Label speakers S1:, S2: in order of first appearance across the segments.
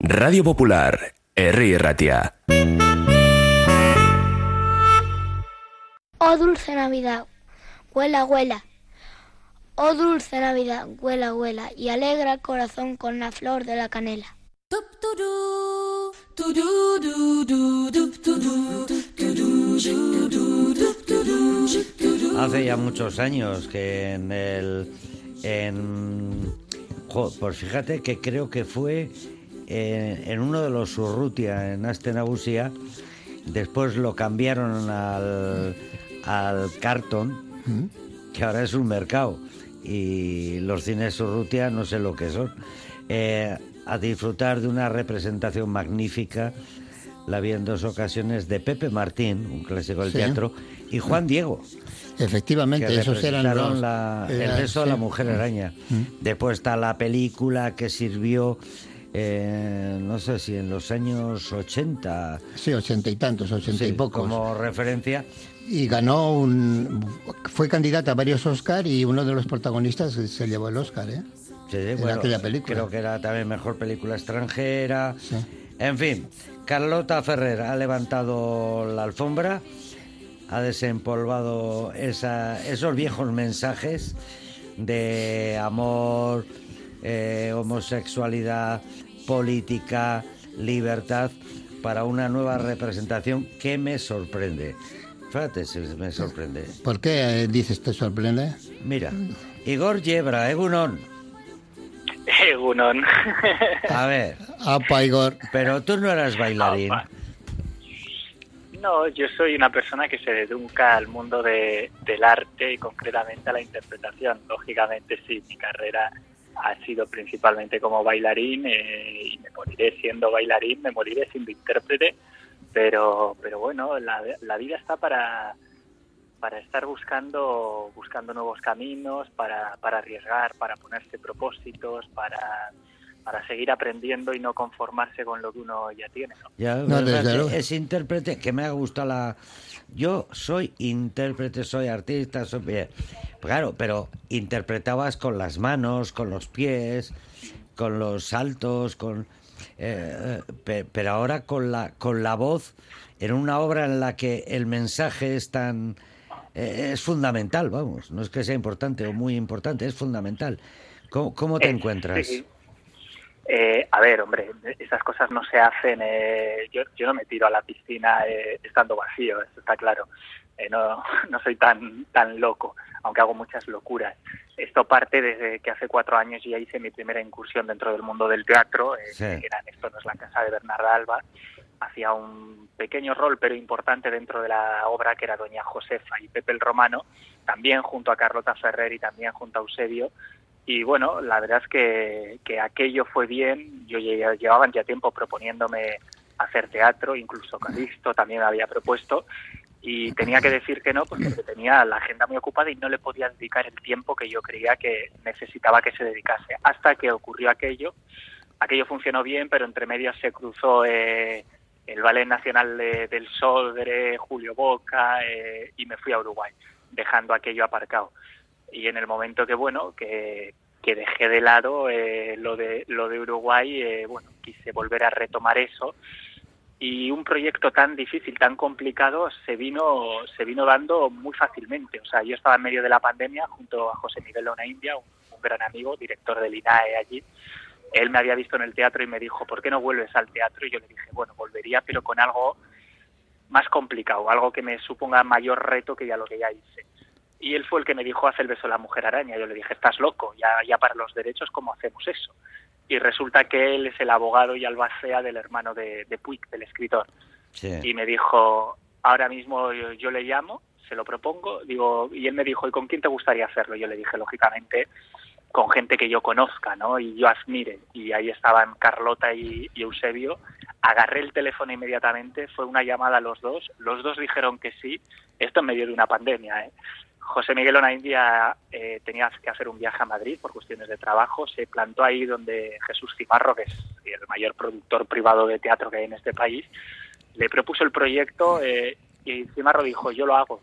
S1: Radio Popular, Herri Ratia.
S2: Oh dulce Navidad, huela, huela. Oh dulce Navidad, huela, huela, y alegra el corazón con la flor de la canela.
S3: Hace ya muchos años que en el. En, jo, pues fíjate que creo que fue en, en uno de los Urrutia en Astenagusia. Después lo cambiaron al, al Carton, que ahora es un mercado. Y los cines Urrutia no sé lo que son. Eh, a disfrutar de una representación magnífica. La vi en dos ocasiones de Pepe Martín, un clásico del
S4: Sí.
S3: teatro, y Juan Diego.
S4: Efectivamente, esos eran los...
S3: la- el beso de la
S4: sí.
S3: mujer araña.
S4: Mm.
S3: Después está la película que sirvió, eh, no sé si en los años 80,
S4: Sí, ochenta y tantos, ochenta y
S3: sí,
S4: pocos.
S3: como referencia.
S4: Y ganó un... Fue candidata a varios Oscar y uno de los protagonistas se llevó el Oscar, ¿eh?
S3: Sí, sí,
S4: En
S3: bueno,
S4: aquella película.
S3: Creo que era también mejor película extranjera.
S4: Sí.
S3: En fin, Carlota Ferrer ha levantado la alfombra, ha desempolvado esa- esos viejos mensajes de amor, eh, homosexualidad, política, libertad, para una nueva representación que me sorprende. Fíjate si me sorprende.
S4: ¿Por qué eh, dices te sorprende?
S3: Mira, Igor Yebra, Egunon.
S5: Egunon.
S3: A ver,
S4: Apa, Igor.
S3: pero tú no eras bailarín.
S5: No, yo soy una persona que se dedica al mundo de- del arte y concretamente a la interpretación. Lógicamente, sí, mi carrera ha sido principalmente como bailarín eh, y me moriré siendo bailarín, me moriré siendo intérprete, pero, pero bueno, la, la vida está para, para estar buscando, buscando nuevos caminos, para, para arriesgar, para ponerse propósitos, para, para seguir aprendiendo y no conformarse con lo que uno ya tiene.
S3: es intérprete, que me ha gustado la... Yo soy intérprete, soy artista, soy... Claro, pero interpretabas con las manos, con los pies, con los saltos, con... eh, eh, pe- pero ahora con la, con la voz, en una obra en la que el mensaje es tan... eh, es fundamental, vamos, no es que sea importante o muy importante, es fundamental. ¿Cómo, cómo te
S5: Eh,
S3: encuentras?
S5: sí. Eh, a ver, hombre, esas cosas no se hacen. eh, yo, yo no me tiro a la piscina eh, estando vacío, eso está claro. Eh, no, no soy tan, tan loco, aunque hago muchas locuras. Esto parte desde que hace cuatro años ya hice mi primera incursión dentro del mundo del teatro, eh,
S3: Sí.
S5: que era en Esto no es la casa de Bernarda Alba. Hacía un pequeño rol, pero importante dentro de la obra, que era Doña Josefa y Pepe el Romano, también junto a Carlota Ferrer y también junto a Eusebio. Y bueno, la verdad es que, que aquello fue bien. Yo llevaban ya tiempo proponiéndome hacer teatro, incluso Calixto también me había propuesto. Y tenía que decir que no, pues porque tenía la agenda muy ocupada y no le podía dedicar el tiempo que yo creía que necesitaba que se dedicase. Hasta que ocurrió aquello. Aquello funcionó bien, pero entre medias se cruzó eh, el Ballet Nacional de- del Sodre, Julio Boca, eh, y me fui a Uruguay, dejando aquello aparcado y en el momento que bueno que, que dejé de lado eh, lo de lo de Uruguay eh, bueno quise volver a retomar eso. Y un proyecto tan difícil tan complicado se vino se vino dando muy fácilmente. O sea yo estaba en medio de la pandemia junto a José Miguel Lona India un, un gran amigo director del INAE allí. Él me había visto en el teatro y me dijo ¿por qué no vuelves al teatro? y yo le dije bueno volvería pero con algo más complicado algo que me suponga mayor reto que ya lo que ya hice y él fue el que me dijo, haz el beso a la mujer araña. Yo le dije, estás loco, ya, ya para los derechos, ¿cómo hacemos eso? Y resulta que él es el abogado y albacea del hermano de, de Puig, del escritor.
S3: Sí.
S5: Y me dijo, ahora mismo yo, yo le llamo, se lo propongo, digo, y él me dijo, ¿y con quién te gustaría hacerlo? Yo le dije, lógicamente, con gente que yo conozca, ¿no? Y yo admire. Y ahí estaban Carlota y, y Eusebio. Agarré el teléfono inmediatamente, fue una llamada a los dos, los dos dijeron que sí, esto en medio de una pandemia, ¿eh? José Miguel Ona India eh, tenía que hacer un viaje a Madrid por cuestiones de trabajo, se plantó ahí donde Jesús Cimarro, que es el mayor productor privado de teatro que hay en este país, le propuso el proyecto eh, y Cimarro dijo, yo lo hago.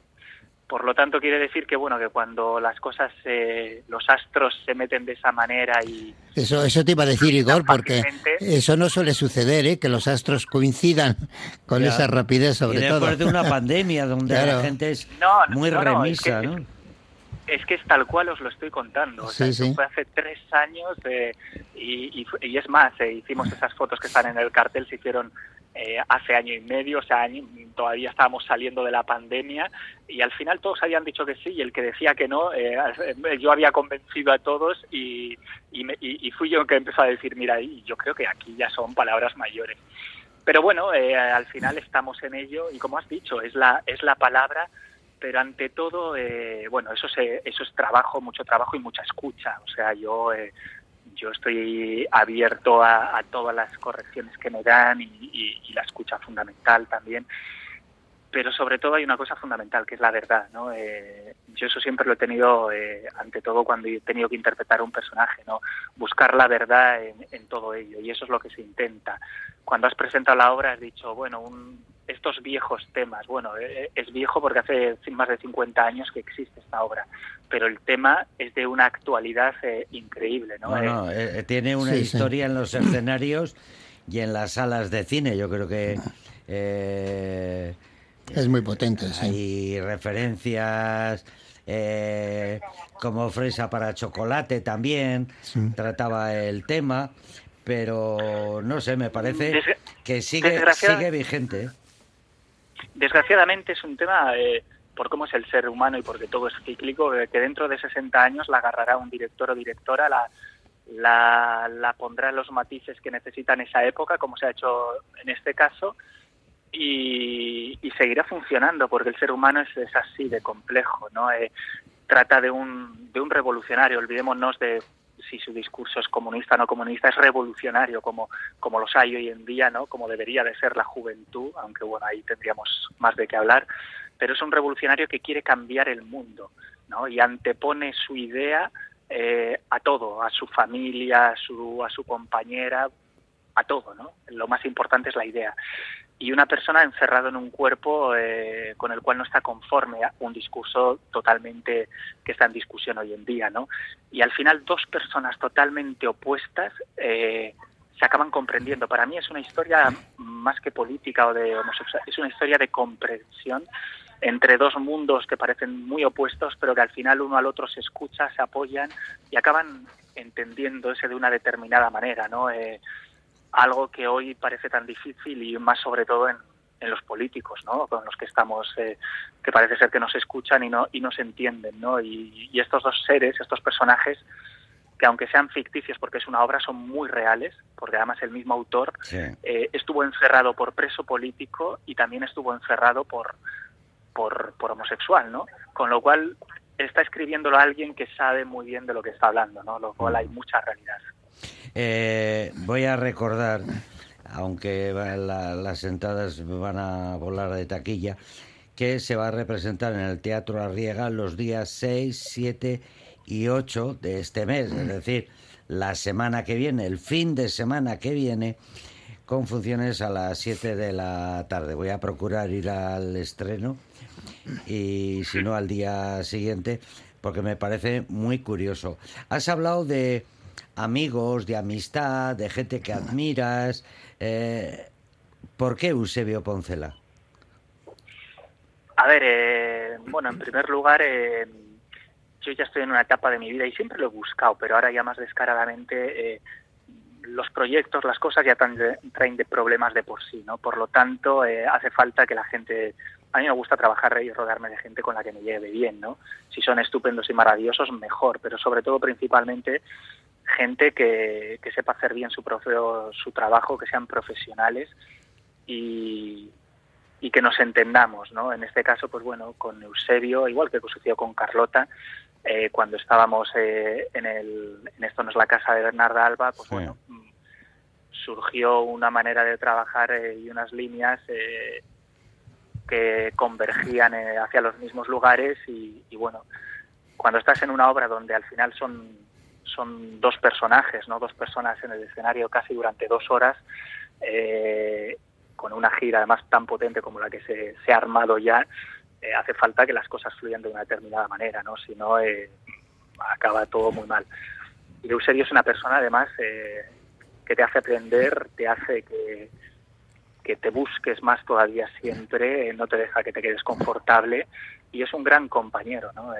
S5: Por lo tanto, quiere decir que bueno que cuando las cosas, eh, los astros se meten de esa manera y
S4: eso, eso te iba a decir Igor, porque eso no suele suceder, ¿eh? que los astros coincidan con
S3: Ya.
S4: esa rapidez,
S3: Y
S4: sobre
S3: después
S4: todo.
S3: de una pandemia donde la gente es
S5: No, no,
S3: muy
S5: no, no,
S3: remisa,
S5: es que-
S3: ¿no?
S5: es que es tal cual os lo estoy contando. O sea,
S4: Sí,
S5: esto
S4: sí.
S5: fue hace tres años eh, y, y y es más, eh, hicimos esas fotos que están en el cartel, se hicieron eh, hace año y medio, o sea, todavía estábamos saliendo de la pandemia y al final todos habían dicho que sí y el que decía que no, eh, eh, yo había convencido a todos y, y, me- y- fui yo que empezó a decir, mira, yo creo que aquí ya son palabras mayores. Pero bueno, eh, al final estamos en ello y como has dicho, es la, es la palabra pero ante todo, eh, bueno, eso, se, eso es trabajo, mucho trabajo y mucha escucha. O sea, yo, eh, yo estoy abierto a, a todas las correcciones que me dan y, y- y la escucha fundamental también. Pero sobre todo hay una cosa fundamental, que es la verdad, ¿no? Eh, yo eso siempre lo he tenido, eh, ante todo, cuando he tenido que interpretar un personaje, ¿no? Buscar la verdad en, en todo ello, y eso es lo que se intenta. Cuando has presentado la obra has dicho, bueno, un, estos viejos temas, bueno, eh, es viejo porque hace más de 50 años que existe esta obra, pero el tema es de una actualidad eh, increíble, ¿no?
S3: No,
S5: Eh,
S3: eh, eh, tiene una
S4: Sí, sí.
S3: historia en los escenarios y en las salas de cine. Yo creo que eh,
S4: Es muy potente, sí.
S3: hay referencias eh, como fresa para chocolate también.
S4: Sí.
S3: Trataba el tema, pero no sé, me parece que sigue, sigue vigente.
S5: Desgraciadamente es un tema, eh, por cómo es el ser humano y porque todo es cíclico, eh, que dentro de 60 años la agarrará un director o directora, la, la, la pondrá en los matices que necesitan esa época, como se ha hecho en este caso, y, y seguirá funcionando, porque el ser humano es, es así de complejo, ¿no? Eh, trata de un, de un revolucionario, olvidémonos de si su discurso es comunista o no comunista, es revolucionario como, como los hay hoy en día, ¿no? Como debería de ser la juventud, aunque bueno, ahí tendríamos más de qué hablar, pero es un revolucionario que quiere cambiar el mundo, ¿no? Y antepone su idea eh, a todo, a su familia, a su, a su compañera, a todo, ¿no? Lo más importante es la idea. Y una persona encerrada en un cuerpo eh, con el cual no está conforme un discurso totalmente que está en discusión hoy en día, ¿no? Y al final dos personas totalmente opuestas eh, se acaban comprendiendo. Para mí es una historia más que política o de homosexual, es una historia de comprensión entre dos mundos que parecen muy opuestos, pero que al final uno al otro se escucha, se apoyan y acaban entendiéndose de una determinada manera, ¿no? Eh, algo que hoy parece tan difícil y más sobre todo en, en los políticos, ¿no? Con los que estamos, eh, que parece ser que nos escuchan y no y nos entienden, ¿no? Y, y estos dos seres, estos personajes, que aunque sean ficticios porque es una obra, son muy reales, porque además el mismo autor
S3: Sí.
S5: eh, estuvo encerrado por preso político y también estuvo encerrado por, por, por homosexual, ¿no? Con lo cual está escribiéndolo alguien que sabe muy bien de lo que está hablando, ¿no? Lo cual hay mucha realidad.
S3: Eh, voy a recordar, aunque la- las entradas van a volar de taquilla, que se va a representar en el Teatro Arriega los días 6, 7 y 8 de este mes, es decir, la semana que viene, el fin de semana que viene, con funciones a las 7 de la tarde. Voy a procurar ir al estreno y si no al día siguiente, porque me parece muy curioso. Has hablado de amigos, de amistad, de gente que admiras. eh, ¿Por qué Eusebio Poncela?
S5: A ver, eh, bueno, en primer lugar, eh, yo ya estoy en una etapa de mi vida y siempre lo he buscado, pero ahora ya más descaradamente eh, los proyectos, las cosas ya traen de, problemas de por sí, ¿no? Por lo tanto, eh, hace falta que la gente... A mí me gusta trabajar y rodearme de gente con la que me lleve bien, ¿no? Si son estupendos y maravillosos, mejor, pero sobre todo, principalmente, gente que, que sepa hacer bien su, profe- su trabajo, que sean profesionales y, y que nos entendamos, ¿no? En este caso, pues bueno, con Eusebio, igual que sucedió con Carlota, eh, cuando estábamos eh, en, el, en Esto no es la casa de Bernarda Alba, pues
S3: Sí.
S5: bueno, mm, surgió una manera de trabajar eh, y unas líneas eh, que convergían eh, hacia los mismos lugares y, y bueno, cuando estás en una obra donde al final son, son dos personajes, ¿no? Dos personas en el escenario casi durante dos horas, eh, con una gira además tan potente como la que se, ha armado ya, eh, hace falta que las cosas fluyan de una determinada manera, ¿no? Si no, eh, acaba todo muy mal. Y es una persona, además, eh, que te hace aprender, te hace que, que te busques más todavía siempre, no te deja que te quedes confortable y es un gran compañero, ¿no?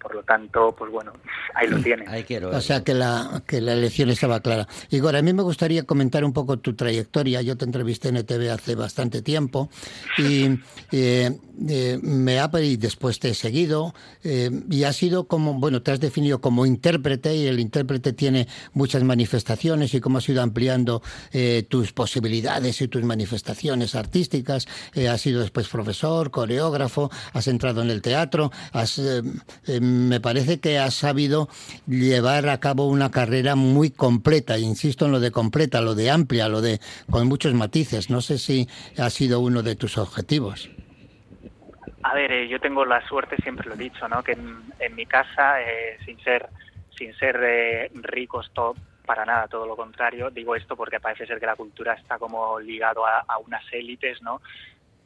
S5: Por lo tanto, pues bueno, ahí lo tiene.
S4: O sea que la, que la elección estaba clara. Igor, a mí me gustaría comentar un poco tu trayectoria. Yo te entrevisté en ETV hace bastante tiempo y eh, eh, me ha y después te he seguido eh, y ha sido como, bueno, te has definido como intérprete y el intérprete tiene muchas manifestaciones y cómo has ido ampliando tus posibilidades y tus manifestaciones artísticas. has sido después profesor, coreógrafo, has entrado en el teatro, has me parece que has sabido llevar a cabo una carrera muy completa, insisto en lo de completa, lo de amplia, lo de con muchos matices. No sé si ha sido uno de tus objetivos.
S5: A ver, eh, yo tengo la suerte, siempre lo he dicho, ¿no? que en, mi casa, eh, sin ser, sin ser eh, ricos top, para nada, todo lo contrario. Digo esto porque parece ser que la cultura está como ligado a unas élites, ¿no?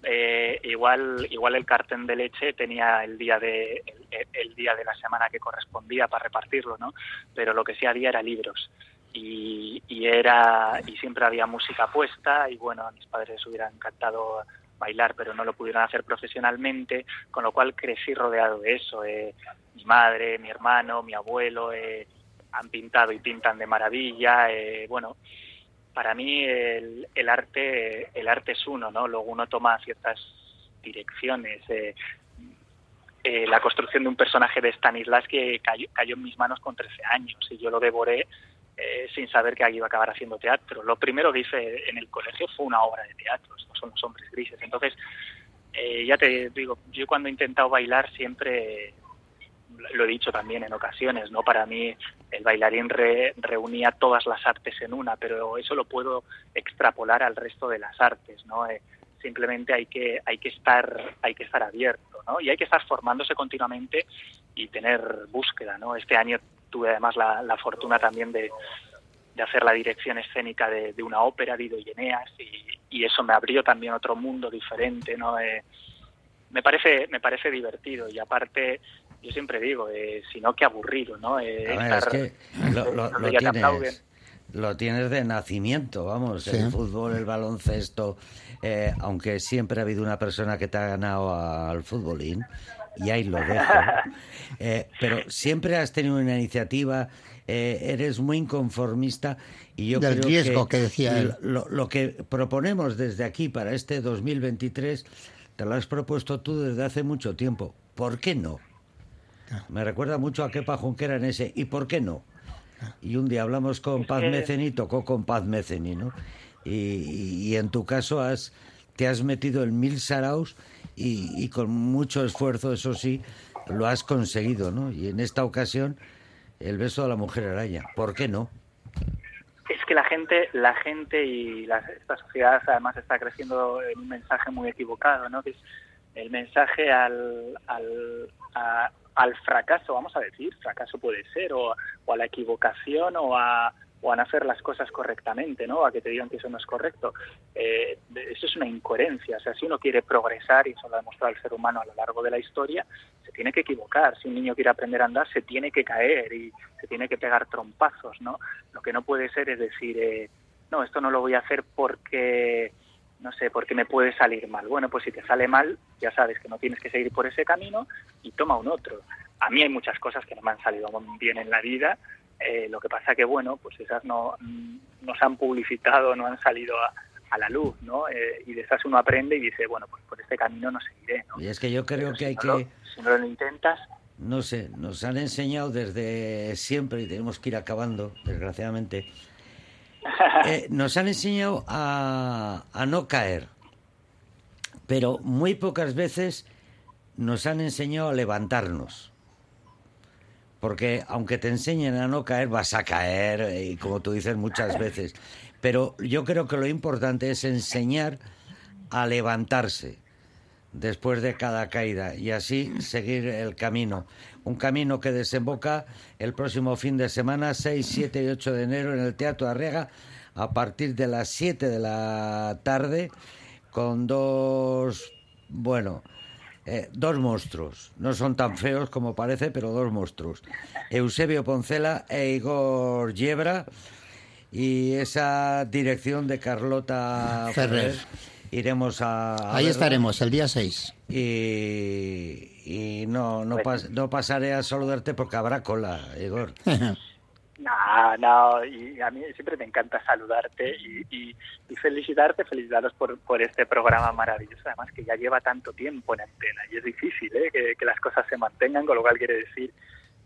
S5: Eh, igual igual el cartón de leche tenía el día de el, día de la semana que correspondía para repartirlo no pero lo que sí había era libros. Y, y era y siempre había música puesta y bueno a mis padres les hubiera encantado bailar pero no lo pudieron hacer profesionalmente con lo cual crecí rodeado de eso eh, mi madre mi hermano mi abuelo eh, han pintado y pintan de maravilla eh, bueno para mí el, arte el arte es uno, ¿no? Luego uno toma ciertas direcciones. Eh, eh, la construcción de un personaje de Stanislavski cayó, cayó en mis manos con 13 años y yo lo devoré eh, sin saber que iba a acabar haciendo teatro. Lo primero que hice en el colegio fue una obra de teatro, estos son los hombres grises. Entonces, eh, ya te digo, yo cuando he intentado bailar siempre lo he dicho también en ocasiones, ¿no? Para mí el bailarín reunía todas las artes en una, pero eso lo puedo extrapolar al resto de las artes, ¿no? Eh, simplemente hay que hay que estar hay que estar abierto, ¿no? Y hay que estar formándose continuamente y tener búsqueda, ¿no? Este año tuve además la, fortuna también de, de, hacer la dirección escénica de, una ópera de Ido y, y, eso me abrió también otro mundo diferente, ¿no? Eh, me parece me parece divertido y aparte yo siempre digo, eh, sino que aburrido, ¿no?
S3: Eh, es que lo, tienes, de nacimiento, vamos, el fútbol, el baloncesto, eh, aunque siempre ha habido una persona que te ha ganado al futbolín, y ahí lo dejo. Eh, pero siempre has tenido una iniciativa, eres muy inconformista y yo
S4: Del riesgo que, decía él.
S3: Lo, lo, que proponemos desde aquí para este 2023 te lo has propuesto tú desde hace mucho tiempo. ¿Por qué no? Me recuerda mucho a Kepa Junquera en ese. ¿Y por qué no? Y un día hablamos con Paz Meceni, tocó con Paz Meceni, ¿no? Y, en tu caso has, te has metido en mil saraos y, con mucho esfuerzo, eso sí, lo has conseguido, ¿no? Y en esta ocasión, el beso a la mujer araña. ¿Por qué no?
S5: Es que la gente, la gente y esta sociedad además está creciendo en un mensaje muy equivocado, ¿no? Que es el mensaje al, al, al fracaso, vamos a decir, fracaso puede ser, o, a la equivocación o a, o a no hacer las cosas correctamente, ¿no? A que te digan que eso no es correcto. Eh, eso es una incoherencia. O sea, si uno quiere progresar, y eso lo ha demostrado el ser humano a lo largo de la historia, se tiene que equivocar. Si un niño quiere aprender a andar, se tiene que caer y se tiene que pegar trompazos, ¿no? Lo que no puede ser es decir, eh, no, esto no lo voy a hacer porque no sé, porque me puede salir mal. Bueno, pues si te sale mal, ya sabes que no tienes que seguir por ese camino y toma un otro. A mí hay muchas cosas que no me han salido bien en la vida, eh, lo que pasa que, bueno, pues esas no, no se han publicitado, no han salido a, la luz, ¿no? Eh, y de esas uno aprende y dice, bueno, pues por este camino no seguiré, ¿no?
S3: Y es que yo creo que hay
S5: que... si no lo intentas...
S3: No sé, nos han enseñado desde siempre, y tenemos que ir acabando, desgraciadamente, eh, nos han enseñado a, no caer, pero muy pocas veces nos han enseñado a levantarnos. Porque aunque te enseñen a no caer, vas a caer, y como tú dices muchas veces. Pero yo creo que lo importante es enseñar a levantarse después de cada caída y así seguir el camino. Un camino que desemboca el próximo fin de semana, 6, 7 y 8 de enero en el Teatro Arriaga a partir de las 7 de la tarde con dos, bueno, eh, dos monstruos. No son tan feos como parece, pero dos monstruos. Eusebio Poncela e Igor Yebra. Y esa dirección de Carlota
S4: Ferrer.
S3: Ferrer. Iremos a. a
S4: Ahí estaremos, el día 6.
S3: Y, y no, no, pas- no pasaré a saludarte porque habrá cola, Igor.
S5: No, no, y a mí siempre me encanta saludarte y, y- y felicitarte, felicitaros por, por este programa maravilloso, además que ya lleva tanto tiempo en antena y es difícil ¿eh? que, que las cosas se mantengan, con lo cual quiere decir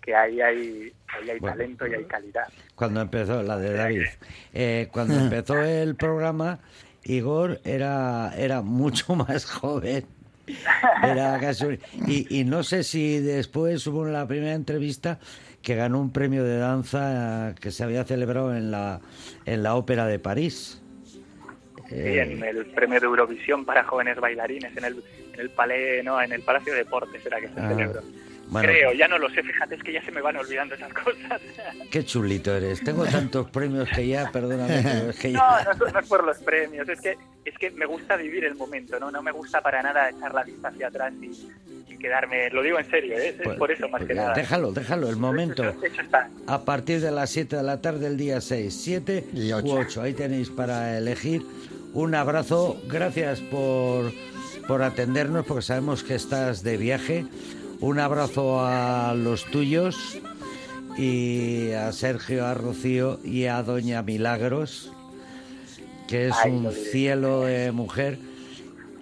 S5: que ahí hay, ahí hay
S3: Bueno.
S5: talento y hay calidad.
S3: Cuando empezó, la de David. Eh, cuando empezó el programa, Igor era, era mucho más joven. Era casi un- y, y no sé si después hubo la primera entrevista que ganó un premio de danza que se había celebrado en la, en la Ópera de París.
S5: Sí,
S3: Eh,
S5: en el premio de Eurovisión para jóvenes bailarines en el, en el palais, no, en el Palacio de Deportes era que se
S3: Ah,
S5: celebró.
S3: Bueno.
S5: Creo, ya no lo sé, fíjate, es que ya se me van olvidando esas cosas.
S3: Qué chulito eres. Tengo tantos premios que ya, perdóname, pero es que
S5: No,
S3: ya...
S5: no es, no es por los premios, es que es que me gusta vivir el momento, ¿no? No me gusta para nada echar la vista hacia atrás y, y quedarme, lo digo en serio, ¿eh? es
S3: Pues-
S5: por eso más que
S3: pues
S5: nada.
S3: Déjalo, déjalo, el momento.
S5: Hecho, hecho está.
S3: a partir de las 7 de la tarde el día 6, 7
S4: Y ocho.
S3: u 8. Ahí tenéis para elegir. Un abrazo, gracias por, por atendernos porque sabemos que estás de viaje. Un abrazo a los tuyos y a Sergio, a Rocío y a Doña Milagros, que es
S5: Ay,
S3: un cielo de mujer,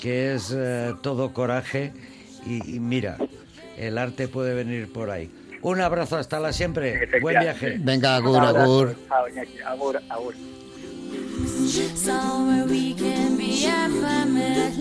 S3: que es eh, todo coraje y, y mira, el arte puede venir por ahí. Un abrazo, hasta la siempre. Buen viaje.
S4: Venga, agur, agur.
S5: Agur, agur.
S6: somewhere we can be a family.